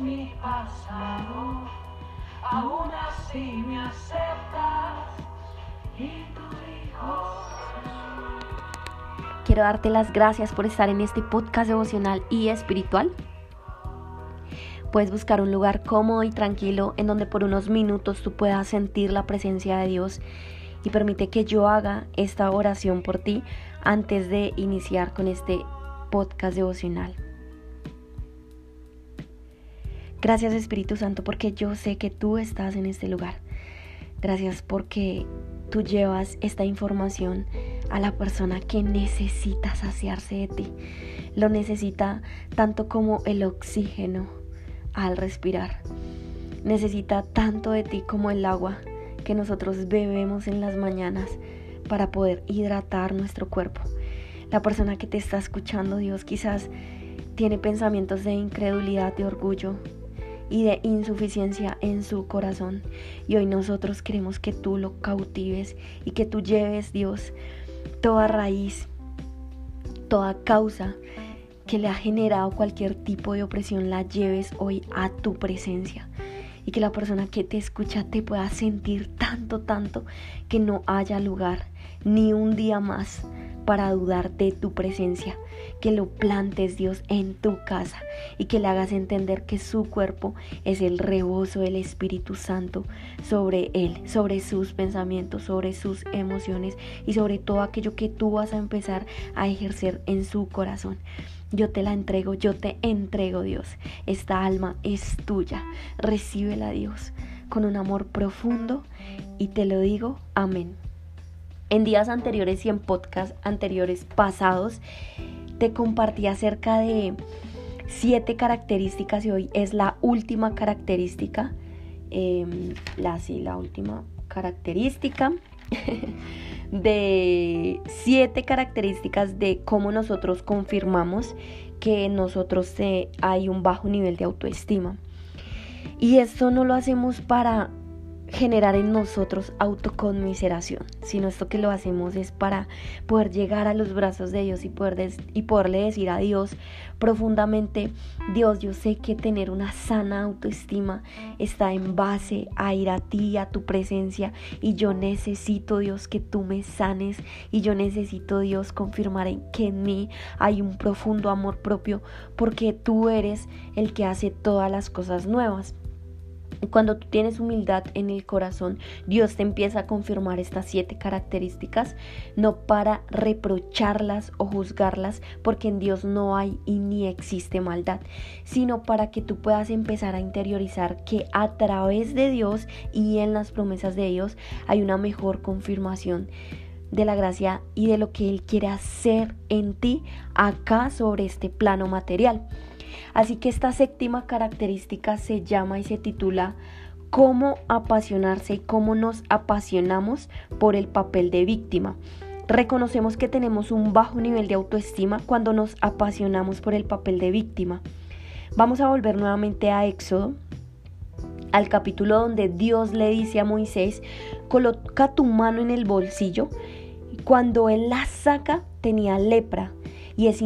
mi pasado, aún así me aceptas y tu hijo. Quiero darte las gracias por estar en este podcast devocional y espiritual. Puedes buscar un lugar cómodo y tranquilo en donde por unos minutos tú puedas sentir la presencia de Dios y permite que yo haga esta oración por ti antes de iniciar con este podcast devocional. Gracias Espíritu Santo porque yo sé que tú estás en este lugar. Gracias porque tú llevas esta información a la persona que necesita saciarse de ti. Lo necesita tanto como el oxígeno al respirar. Necesita tanto de ti como el agua que nosotros bebemos en las mañanas para poder hidratar nuestro cuerpo. La persona que te está escuchando, Dios, quizás tiene pensamientos de incredulidad, de orgullo y de insuficiencia en su corazón. Y hoy nosotros queremos que tú lo cautives y que tú lleves, Dios, toda raíz, toda causa que le ha generado cualquier tipo de opresión, la lleves hoy a tu presencia y que la persona que te escucha te pueda sentir tanto, tanto que no haya lugar ni un día más para dudar de tu presencia, que lo plantes Dios en tu casa y que le hagas entender que su cuerpo es el rebozo del Espíritu Santo sobre él, sobre sus pensamientos, sobre sus emociones y sobre todo aquello que tú vas a empezar a ejercer en su corazón. Yo te la entrego, yo te entrego, Dios. Esta alma es tuya. Recíbela, Dios, con un amor profundo y te lo digo, amén. En días anteriores y en podcast anteriores pasados, te compartí acerca de siete características y hoy es la última característica. Em, la, sí, la última característica. de siete características de cómo nosotros confirmamos que nosotros hay un bajo nivel de autoestima. Y esto no lo hacemos para generar en nosotros autoconmiseración, sino esto que lo hacemos es para poder llegar a los brazos de Dios y, poder y poderle decir a Dios profundamente, Dios, yo sé que tener una sana autoestima está en base a ir a ti, a tu presencia, y yo necesito, Dios, que tú me sanes, y yo necesito, Dios, confirmar en que en mí hay un profundo amor propio, porque tú eres el que hace todas las cosas nuevas. Cuando tú tienes humildad en el corazón, Dios te empieza a confirmar estas siete características, no para reprocharlas o juzgarlas, porque en Dios no hay y ni existe maldad, sino para que tú puedas empezar a interiorizar que a través de Dios y en las promesas de Dios hay una mejor confirmación de la gracia y de lo que Él quiere hacer en ti acá sobre este plano material. Así que esta séptima característica se llama y se titula cómo apasionarse y cómo nos apasionamos por el papel de víctima. Reconocemos que tenemos un bajo nivel de autoestima cuando nos apasionamos por el papel de víctima. Vamos a volver nuevamente a Éxodo, al capítulo donde Dios le dice a Moisés, coloca tu mano en el bolsillo. Cuando él la saca tenía lepra y es,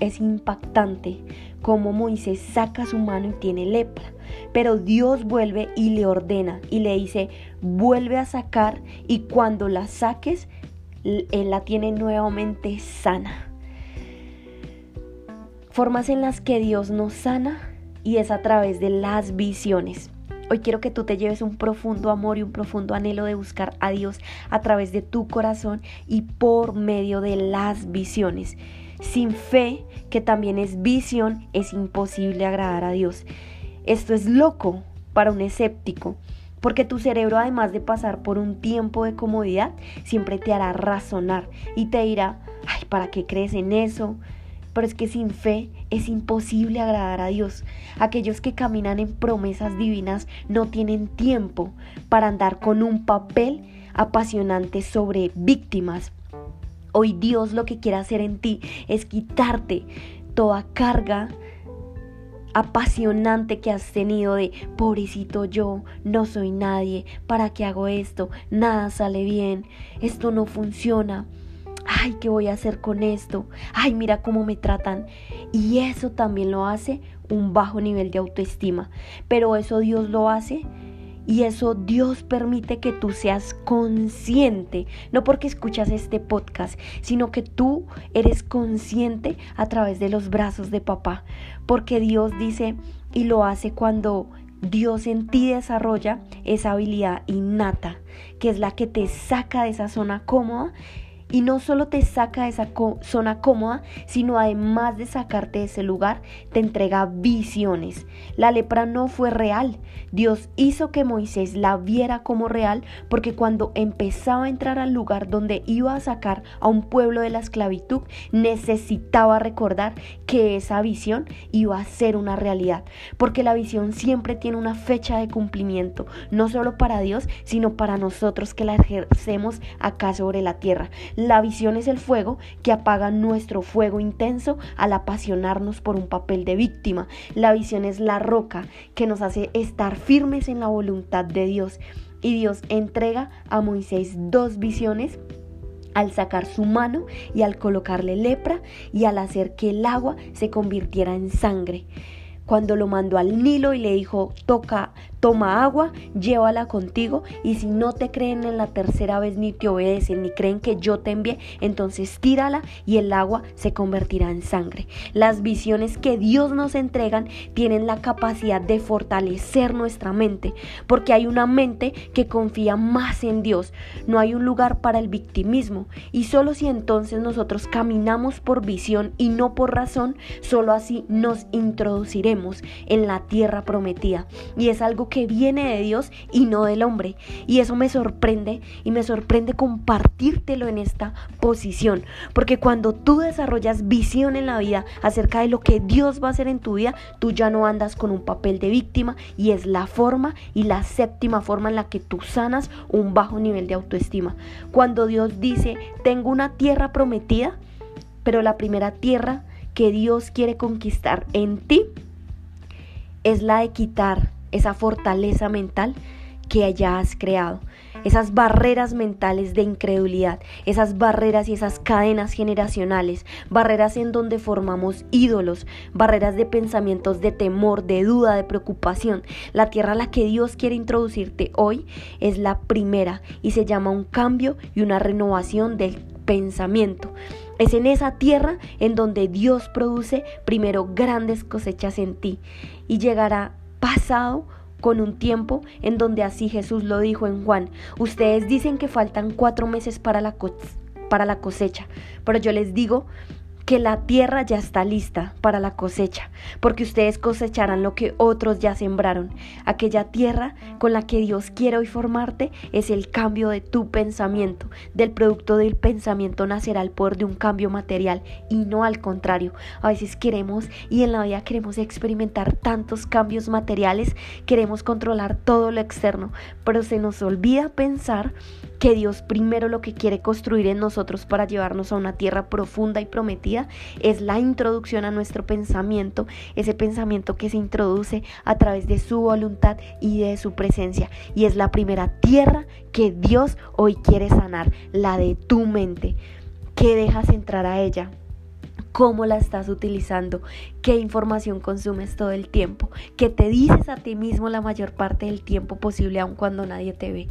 es impactante como Moisés saca su mano y tiene lepra. Pero Dios vuelve y le ordena y le dice, vuelve a sacar y cuando la saques, Él la tiene nuevamente sana. Formas en las que Dios nos sana y es a través de las visiones. Hoy quiero que tú te lleves un profundo amor y un profundo anhelo de buscar a Dios a través de tu corazón y por medio de las visiones. Sin fe, que también es visión, es imposible agradar a Dios. Esto es loco para un escéptico, porque tu cerebro además de pasar por un tiempo de comodidad, siempre te hará razonar y te dirá, ay, ¿para qué crees en eso? Pero es que sin fe es imposible agradar a Dios. Aquellos que caminan en promesas divinas no tienen tiempo para andar con un papel apasionante sobre víctimas Hoy Dios lo que quiere hacer en ti es quitarte toda carga apasionante que has tenido de pobrecito yo, no soy nadie, ¿para qué hago esto? Nada sale bien, esto no funciona. ay, ¿qué voy a hacer con esto? Ay, mira cómo me tratan. Y eso también lo hace un bajo nivel de autoestima. Pero eso Dios lo hace y eso Dios permite que tú seas consciente, no porque escuchas este podcast, sino que tú eres consciente a través de los brazos de papá. Porque Dios dice y lo hace cuando Dios en ti desarrolla esa habilidad innata, que es la que te saca de esa zona cómoda y no solo te saca de esa zona cómoda, sino además de sacarte de ese lugar, te entrega visiones. La lepra no fue real. Dios hizo que Moisés la viera como real porque cuando empezaba a entrar al lugar donde iba a sacar a un pueblo de la esclavitud, necesitaba recordar que esa visión iba a ser una realidad. Porque la visión siempre tiene una fecha de cumplimiento, no solo para Dios, sino para nosotros que la ejercemos acá sobre la tierra. La visión es el fuego que apaga nuestro fuego intenso al apasionarnos por un papel de víctima. La visión es la roca que nos hace estar firmes en la voluntad de Dios. Y Dios entrega a Moisés dos visiones al sacar su mano y al colocarle lepra y al hacer que el agua se convirtiera en sangre. Cuando lo mandó al Nilo y le dijo, toca, toma agua, llévala contigo y si no te creen en la tercera vez ni te obedecen ni creen que yo te envié, entonces tírala y el agua se convertirá en sangre. Las visiones que Dios nos entregan tienen la capacidad de fortalecer nuestra mente, porque hay una mente que confía más en Dios. No hay un lugar para el victimismo y solo si entonces nosotros caminamos por visión y no por razón, solo así nos introduciremos en la tierra prometida. Y es algo que que viene de Dios y no del hombre. Y eso me sorprende y me sorprende compartírtelo en esta posición. Porque cuando tú desarrollas visión en la vida acerca de lo que Dios va a hacer en tu vida, tú ya no andas con un papel de víctima y es la forma y la séptima forma en la que tú sanas un bajo nivel de autoestima. Cuando Dios dice, tengo una tierra prometida, pero la primera tierra que Dios quiere conquistar en ti es la de quitar esa fortaleza mental que ya has creado, esas barreras mentales de incredulidad, esas barreras y esas cadenas generacionales, barreras en donde formamos ídolos, barreras de pensamientos de temor, de duda, de preocupación. La tierra a la que Dios quiere introducirte hoy es la primera y se llama un cambio y una renovación del pensamiento. Es en esa tierra en donde Dios produce primero grandes cosechas en ti y llegará pasado con un tiempo en donde así Jesús lo dijo en Juan. Ustedes dicen que faltan cuatro meses para la, para la cosecha, pero yo les digo que la tierra ya está lista para la cosecha, porque ustedes cosecharán lo que otros ya sembraron. Aquella tierra con la que Dios quiere hoy formarte es el cambio de tu pensamiento. Del producto del pensamiento nacerá el poder de un cambio material y no al contrario. A veces queremos y en la vida queremos experimentar tantos cambios materiales, queremos controlar todo lo externo, pero se nos olvida pensar que Dios primero lo que quiere construir en nosotros para llevarnos a una tierra profunda y prometida es la introducción a nuestro pensamiento, ese pensamiento que se introduce a través de su voluntad y de su presencia. Y es la primera tierra que Dios hoy quiere sanar, la de tu mente. ¿Qué dejas entrar a ella? cómo la estás utilizando, qué información consumes todo el tiempo, qué te dices a ti mismo la mayor parte del tiempo posible aun cuando nadie te ve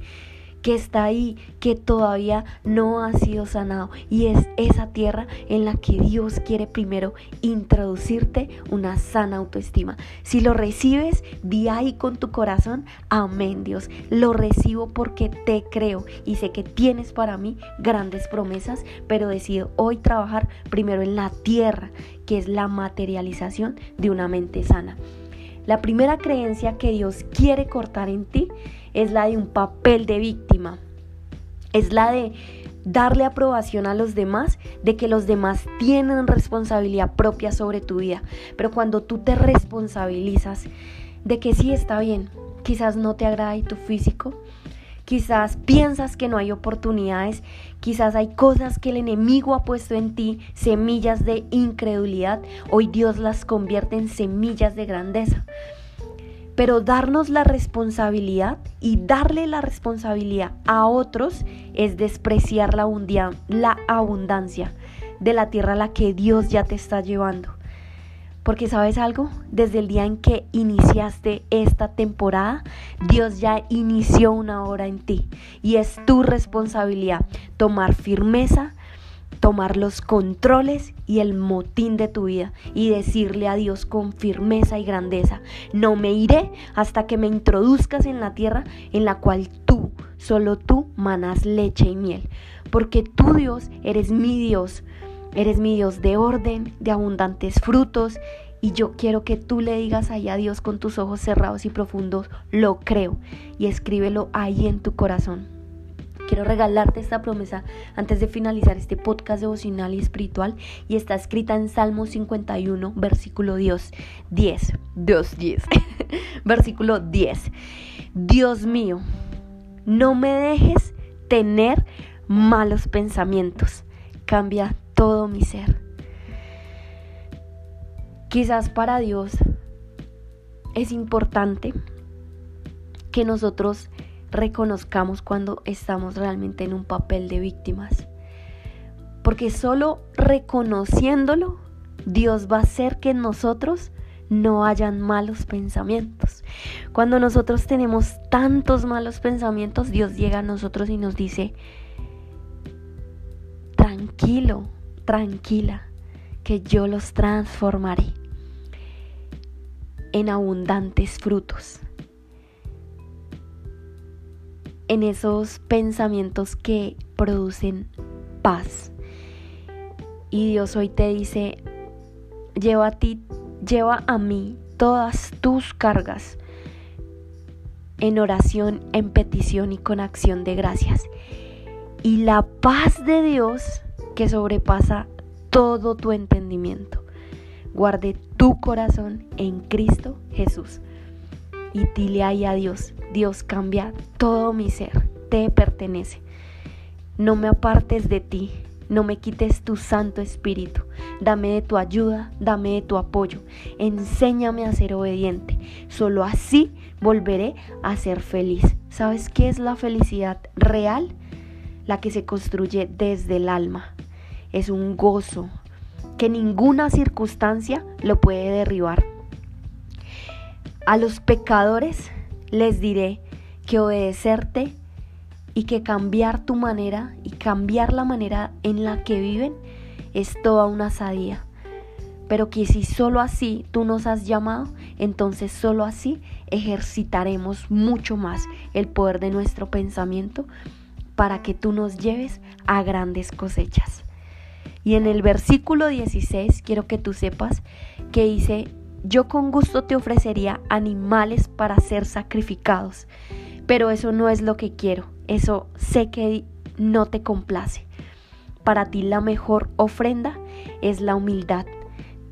que está ahí, que todavía no ha sido sanado. Y es esa tierra en la que Dios quiere primero introducirte una sana autoestima. Si lo recibes, di ahí con tu corazón, amén Dios. Lo recibo porque te creo y sé que tienes para mí grandes promesas, pero decido hoy trabajar primero en la tierra, que es la materialización de una mente sana. La primera creencia que Dios quiere cortar en ti es la de un papel de víctima, es la de darle aprobación a los demás, de que los demás tienen responsabilidad propia sobre tu vida. Pero cuando tú te responsabilizas de que sí está bien, quizás no te agrada tu físico, quizás piensas que no hay oportunidades, quizás hay cosas que el enemigo ha puesto en ti, semillas de incredulidad, hoy Dios las convierte en semillas de grandeza. Pero darnos la responsabilidad y darle la responsabilidad a otros es despreciar la, abundancia de la tierra a la que Dios ya te está llevando. Porque sabes algo, desde el día en que iniciaste esta temporada, Dios ya inició una obra en ti y es tu responsabilidad tomar firmeza, tomar los controles y el motín de tu vida y decirle a Dios con firmeza y grandeza, no me iré hasta que me introduzcas en la tierra en la cual tú, solo tú, manas leche y miel. Porque tú Dios eres mi Dios, Eres mi Dios de orden, de abundantes frutos. Y yo quiero que tú le digas ahí a Dios con tus ojos cerrados y profundos, lo creo. Y escríbelo ahí en tu corazón. Quiero regalarte esta promesa antes de finalizar este podcast devocional y espiritual y está escrita en Salmo 51, versículo 10. 10, Dios 10. versículo 10. Dios mío, no me dejes tener malos pensamientos. Cambia todo mi ser. Quizás para Dios es importante que nosotros reconozcamos cuando estamos realmente en un papel de víctimas. Porque solo reconociéndolo, Dios va a hacer que en nosotros no hayan malos pensamientos. Cuando nosotros tenemos tantos malos pensamientos, Dios llega a nosotros y nos dice, tranquilo, tranquila, que yo los transformaré en abundantes frutos, en esos pensamientos que producen paz. Y Dios hoy te dice, lleva a ti, lleva a mí todas tus cargas en oración, en petición y con acción de gracias. Y la paz de Dios que sobrepasa todo tu entendimiento. Guarde tu corazón en Cristo Jesús. Y dile ahí a Dios, Dios cambia todo mi ser, te pertenece. No me apartes de ti, no me quites tu Santo Espíritu. Dame de tu ayuda, dame de tu apoyo. Enséñame a ser obediente. Solo así volveré a ser feliz. ¿Sabes qué es la felicidad real? La que se construye desde el alma es un gozo que ninguna circunstancia lo puede derribar. A los pecadores les diré que obedecerte y que cambiar tu manera y cambiar la manera en la que viven es toda una sadía. Pero que si solo así tú nos has llamado, entonces solo así ejercitaremos mucho más el poder de nuestro pensamiento para que tú nos lleves a grandes cosechas. Y en el versículo 16 quiero que tú sepas que dice, yo con gusto te ofrecería animales para ser sacrificados, pero eso no es lo que quiero, eso sé que no te complace. Para ti la mejor ofrenda es la humildad.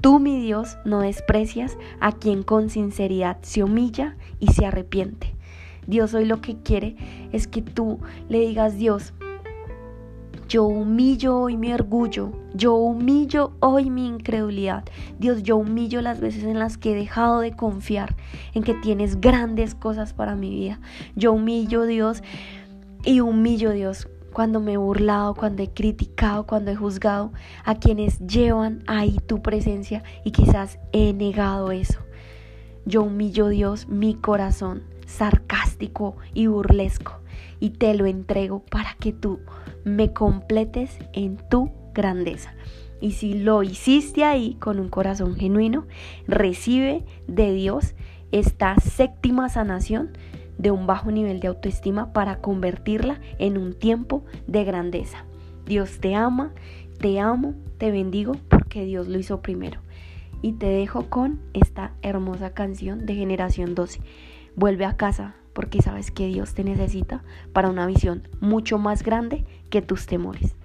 Tú, mi Dios, no desprecias a quien con sinceridad se humilla y se arrepiente. Dios hoy lo que quiere es que tú le digas, Dios, yo humillo hoy mi orgullo, yo humillo hoy mi incredulidad. Dios, yo humillo las veces en las que he dejado de confiar en que tienes grandes cosas para mi vida. Yo humillo, Dios, y humillo, Dios, cuando me he burlado, cuando he criticado, cuando he juzgado a quienes llevan ahí tu presencia y quizás he negado eso. Yo humillo, Dios, mi corazón sarcástico y burlesco y te lo entrego para que tú me completes en tu grandeza. Y si lo hiciste ahí con un corazón genuino, recibe de Dios esta séptima sanación de un bajo nivel de autoestima para convertirla en un tiempo de grandeza. Dios te ama, te amo, te bendigo porque Dios lo hizo primero. Y te dejo con esta hermosa canción de Generación 12. Vuelve a casa, porque sabes que Dios te necesita para una visión mucho más grande que tus temores.